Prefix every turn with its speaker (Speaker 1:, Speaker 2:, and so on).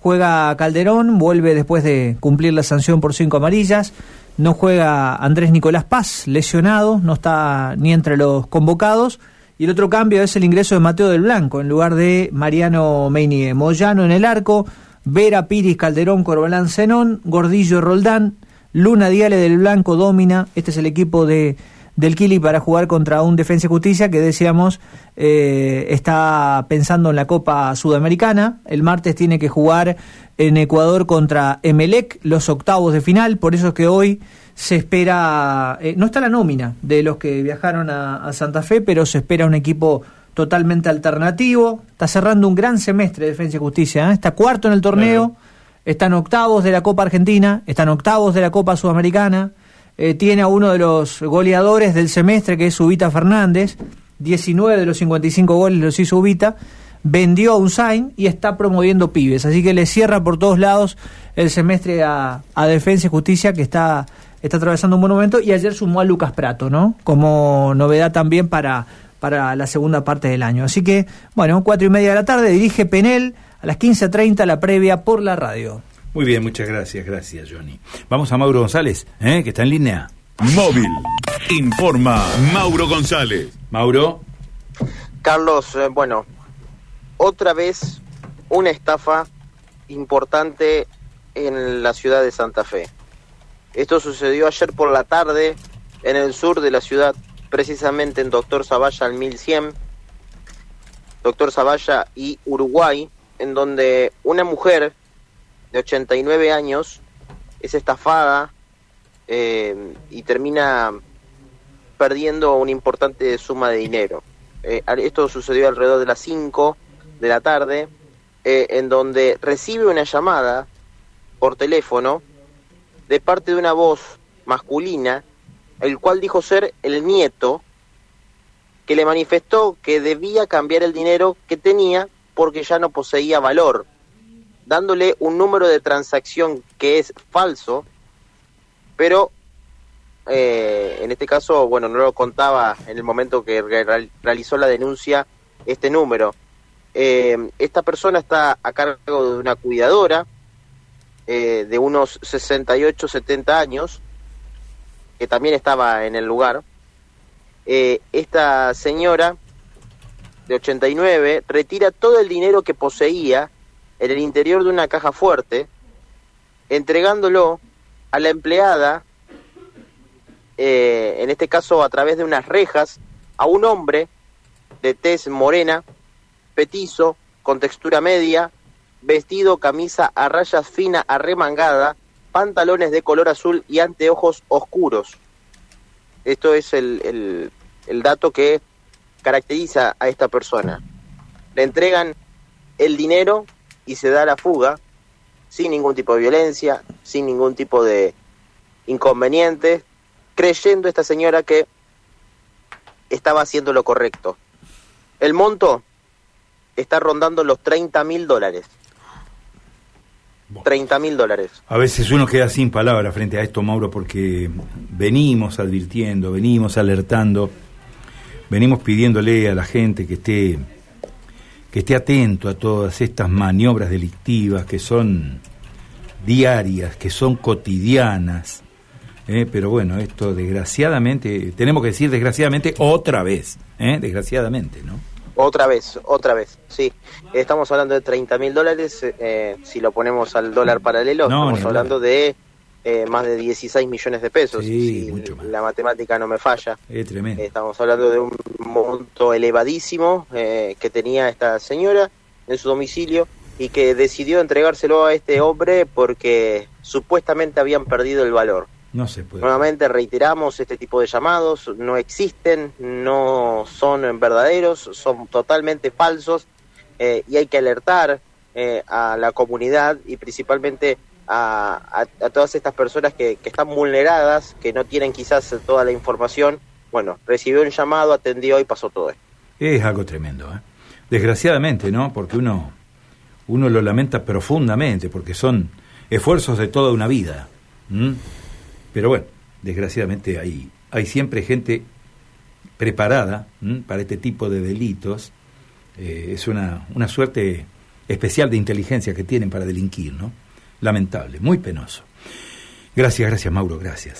Speaker 1: juega Calderón, vuelve después de cumplir la sanción por cinco amarillas. No juega Andrés Nicolás Paz, lesionado, no está ni entre los convocados. Y el otro cambio es el ingreso de Mateo del Blanco en lugar de Mariano Meinie. Moyano en el arco, Vera Piris, Calderón, Corbalán, Zenón, Gordillo, Roldán, Luna Diale del Blanco, Domina. Este es el equipo de del Kili para jugar contra un Defensa y Justicia que decíamos eh, está pensando en la Copa Sudamericana. El martes tiene que jugar en Ecuador contra Emelec, los octavos de final, por eso es que hoy se espera, eh, no está la nómina de los que viajaron a, Santa Fe, pero se espera un equipo totalmente alternativo. Está cerrando un gran semestre de Defensa y Justicia, ¿eh? está cuarto en el torneo, están octavos de la Copa Argentina, están octavos de la Copa Sudamericana eh, tiene a uno de los goleadores del semestre, que es Ubita Fernández, 19 de los 55 goles los hizo Ubita, vendió a Unsain y está promoviendo pibes, así que le cierra por todos lados el semestre a, Defensa y Justicia, que está, está atravesando un buen momento, y ayer sumó a Lucas Prato, ¿no? Como novedad también para, para la segunda parte del año. Así que, bueno, cuatro y media de la tarde, dirige Penel, a las 15.30 la previa por la radio.
Speaker 2: Muy bien, muchas gracias, gracias Johnny. Vamos a Mauro González, ¿eh? que está en línea.
Speaker 3: Móvil. Informa Mauro González.
Speaker 2: Mauro.
Speaker 4: Carlos, eh, bueno, otra vez una estafa importante en la ciudad de Santa Fe. Esto sucedió ayer por la tarde en el sur de la ciudad, precisamente en Doctor Zavalla al 1100, Doctor Zavalla y Uruguay, en donde una mujer de 89 años es estafada eh, y termina perdiendo una importante suma de dinero. Eh, esto sucedió alrededor de las 5 de la tarde, eh, en donde recibe una llamada por teléfono de parte de una voz masculina, el cual dijo ser el nieto, que le manifestó que debía cambiar el dinero que tenía porque ya no poseía valor dándole un número de transacción que es falso, pero eh, en este caso, bueno, no lo contaba en el momento que realizó la denuncia este número. Eh, esta persona está a cargo de una cuidadora eh, de unos 68, 70 años, que también estaba en el lugar. esta señora de 89 retira todo el dinero que poseía en el interior de una caja fuerte, entregándolo a la empleada, eh, en este caso a través de unas rejas, a un hombre de tez morena, petizo, con textura media, vestido, camisa a rayas fina, arremangada, pantalones de color azul y anteojos oscuros. Esto es el, el, el dato que caracteriza a esta persona. Le entregan el dinero y se da la fuga sin ningún tipo de violencia, sin ningún tipo de inconveniente, creyendo esta señora que estaba haciendo lo correcto. El monto está rondando los 30 mil dólares. 30 mil dólares.
Speaker 2: A veces uno queda sin palabras frente a esto, Mauro, porque venimos advirtiendo, venimos alertando, venimos pidiéndole a la gente que esté que esté atento a todas estas maniobras delictivas que son diarias, que son cotidianas. ¿eh? pero bueno, esto desgraciadamente, tenemos que decir desgraciadamente otra vez, ¿eh? desgraciadamente, ¿no?
Speaker 4: Otra vez, otra vez, sí. Estamos hablando de 30 mil dólares, eh, si lo ponemos al dólar paralelo, estamos hablando de eh, más de 16 millones de pesos, si la matemática no me falla. estamos hablando de un monto elevadísimo eh, que tenía esta señora en su domicilio y que decidió entregárselo a este hombre porque supuestamente habían perdido el valor.
Speaker 2: No se puede.
Speaker 4: Nuevamente reiteramos, este tipo de llamados no existen, no son verdaderos, son totalmente falsos eh, y hay que alertar a la comunidad y principalmente a, todas estas personas que, están vulneradas, que no tienen quizás toda la información. Bueno, recibió un llamado, atendió y pasó todo esto.
Speaker 2: Es algo tremendo, ¿eh? Desgraciadamente, ¿no? Porque uno, uno lo lamenta profundamente, porque son esfuerzos de toda una vida. Pero bueno, desgraciadamente hay, hay siempre gente preparada para este tipo de delitos. Eh, es una, una suerte especial de inteligencia que tienen para delinquir, ¿no? Lamentable, muy penoso. Gracias, gracias Mauro, gracias.